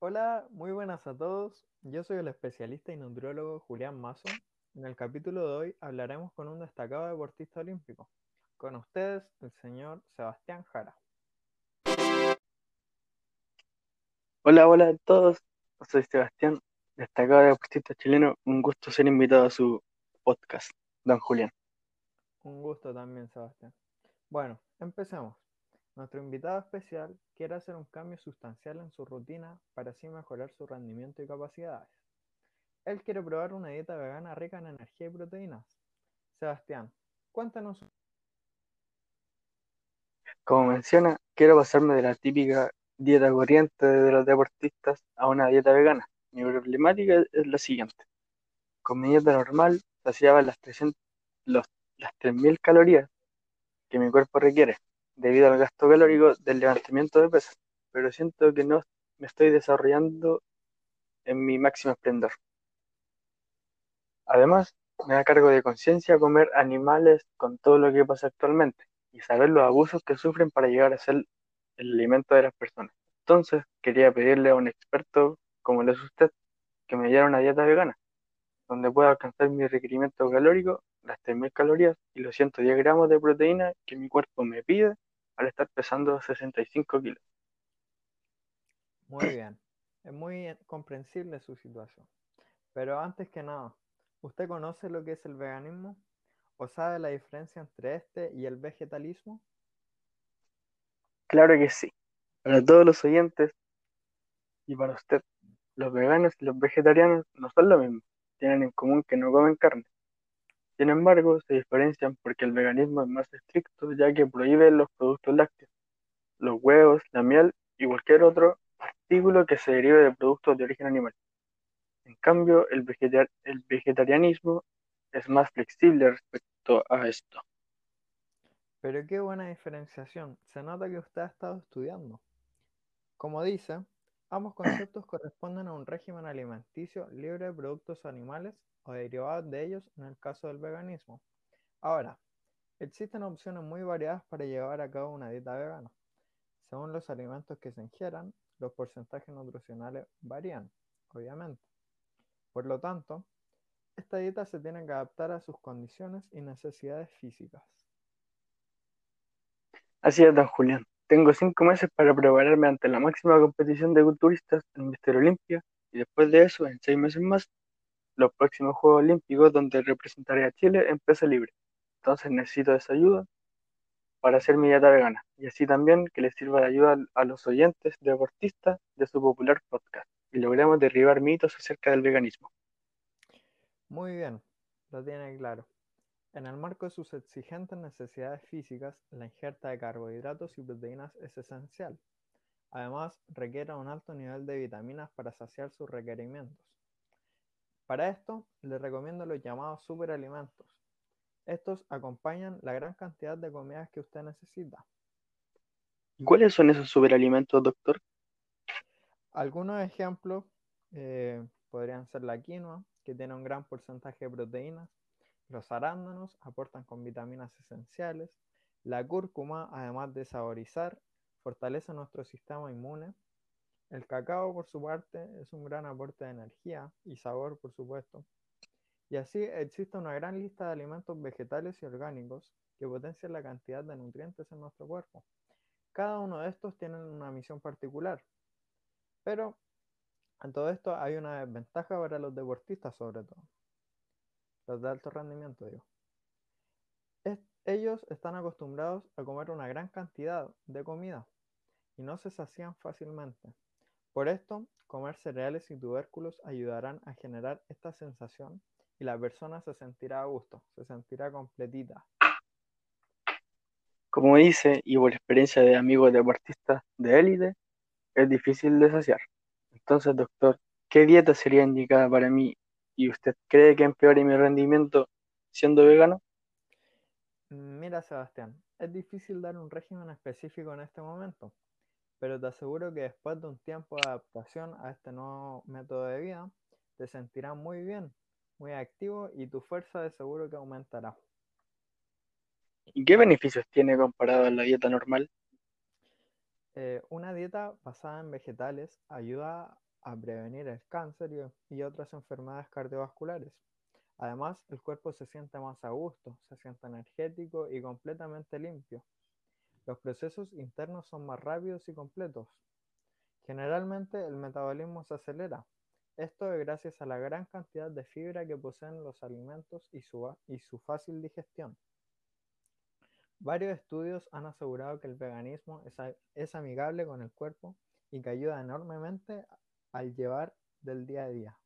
Hola, muy buenas a todos. Yo soy el especialista y nutriólogo Julián Mazo. En el capítulo de hoy hablaremos con un destacado deportista olímpico. Con ustedes, el señor Sebastián Jara. Hola, hola a todos. Soy Sebastián, destacado deportista chileno. Un gusto ser invitado a su podcast, don Julián. Un gusto también, Sebastián. Bueno, empecemos. Nuestro invitado especial quiere hacer un cambio sustancial en su rutina para así mejorar su rendimiento y capacidades. Él quiere probar una dieta vegana rica en energía y proteínas. Sebastián, cuéntanos. Como menciona, quiero pasarme de la típica dieta corriente de los deportistas a una dieta vegana. Mi problemática es la siguiente. Con mi dieta normal saciaba las, 300, los, las 3.000 calorías que mi cuerpo requiere debido al gasto calórico del levantamiento de pesas, pero siento que no me estoy desarrollando en mi máximo esplendor. Además, me da cargo de conciencia comer animales con todo lo que pasa actualmente y saber los abusos que sufren para llegar a ser el alimento de las personas. Entonces, quería pedirle a un experto como lo es usted que me diera una dieta vegana, donde pueda alcanzar mi requerimiento calórico, las 3.000 calorías y los 110 gramos de proteína que mi cuerpo me pide al estar pesando 65 kilos. Muy bien, es muy comprensible su situación. Pero antes que nada, ¿usted conoce lo que es el veganismo? ¿O sabe la diferencia entre este y el vegetalismo? Claro que sí. Para todos los oyentes y para usted, los veganos y los vegetarianos no son lo mismo. Tienen en común que no comen carne. Sin embargo, se diferencian porque el veganismo es más estricto ya que prohíbe los productos lácteos, los huevos, la miel y cualquier otro artículo que se derive de productos de origen animal. En cambio, el, el vegetarianismo es más flexible respecto a esto. Pero qué buena diferenciación. Se nota que usted ha estado estudiando. Como dice, ambos conceptos corresponden a un régimen alimenticio libre de productos animales o derivados de ellos en el caso del veganismo. Ahora, existen opciones muy variadas para llevar a cabo una dieta vegana. Según los alimentos que se ingieran, los porcentajes nutricionales varían, obviamente. Por lo tanto, esta dieta se tiene que adaptar a sus condiciones y necesidades físicas. Así es, don Julián. Tengo cinco meses para prepararme ante la máxima competición de culturistas en Mister Olimpia y después de eso, en seis meses más, los próximos Juegos Olímpicos donde representaré a Chile en peso libre. Entonces necesito esa ayuda para hacer mi dieta vegana y así también que les sirva de ayuda a los oyentes deportistas de su popular podcast y logremos derribar mitos acerca del veganismo. Muy bien, lo tiene claro. En el marco de sus exigentes necesidades físicas, la injerta de carbohidratos y proteínas es esencial. Además, requiere un alto nivel de vitaminas para saciar sus requerimientos. Para esto, les recomiendo los llamados superalimentos. Estos acompañan la gran cantidad de comidas que usted necesita. ¿Cuáles son esos superalimentos, doctor? Algunos ejemplos eh, podrían ser la quinoa, que tiene un gran porcentaje de proteínas. Los arándanos aportan con vitaminas esenciales. La cúrcuma, además de saborizar, fortalece nuestro sistema inmune. El cacao, por su parte, es un gran aporte de energía y sabor, por supuesto. Y así existe una gran lista de alimentos vegetales y orgánicos que potencian la cantidad de nutrientes en nuestro cuerpo. Cada uno de estos tiene una misión particular. Pero en todo esto hay una desventaja para los deportistas sobre todo. Los de alto rendimiento, digo. ellos están acostumbrados a comer una gran cantidad de comida y no se sacian fácilmente. Por esto, comer cereales y tubérculos ayudarán a generar esta sensación y la persona se sentirá a gusto, se sentirá completita. Como dice, y por experiencia de amigos deportistas de élite, es difícil de saciar. Entonces, doctor, ¿qué dieta sería indicada para mí? ¿Y usted cree que empeore mi rendimiento siendo vegano? Mira, Sebastián, es difícil dar un régimen específico en este momento, pero te aseguro que después de un tiempo de adaptación a este nuevo método de vida, te sentirás muy bien, muy activo y tu fuerza de seguro que aumentará. ¿Y qué beneficios tiene comparado a la dieta normal? Eh, una dieta basada en vegetales ayuda a prevenir el cáncer y, otras enfermedades cardiovasculares. Además, el cuerpo se siente más a gusto, se siente energético y completamente limpio. Los procesos internos son más rápidos y completos. Generalmente el metabolismo se acelera. Esto es gracias a la gran cantidad de fibra que poseen los alimentos y su, y su fácil digestión. Varios estudios han asegurado que el veganismo es, es amigable con el cuerpo y que ayuda enormemente al llevar del día a día.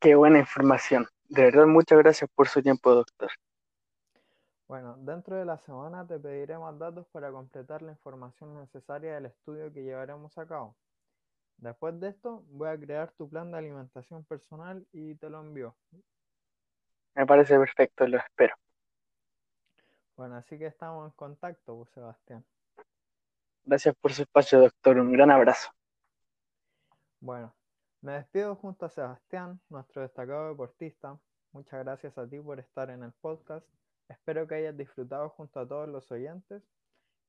Qué buena información. De verdad, muchas gracias por su tiempo, doctor. Bueno, dentro de la semana te pediré más datos para completar la información necesaria del estudio que llevaremos a cabo. Después de esto, voy a crear tu plan de alimentación personal y te lo envío. Me parece perfecto, lo espero. Bueno, así que estamos en contacto, pues, Sebastián. Gracias por su espacio, doctor. Un gran abrazo. Bueno, me despido junto a Sebastián, nuestro destacado deportista. Muchas gracias a ti por estar en el podcast. Espero que hayas disfrutado junto a todos los oyentes.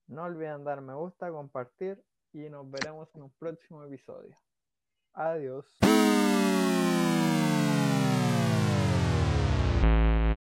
No olviden dar me gusta, compartir y nos veremos en un próximo episodio. Adiós.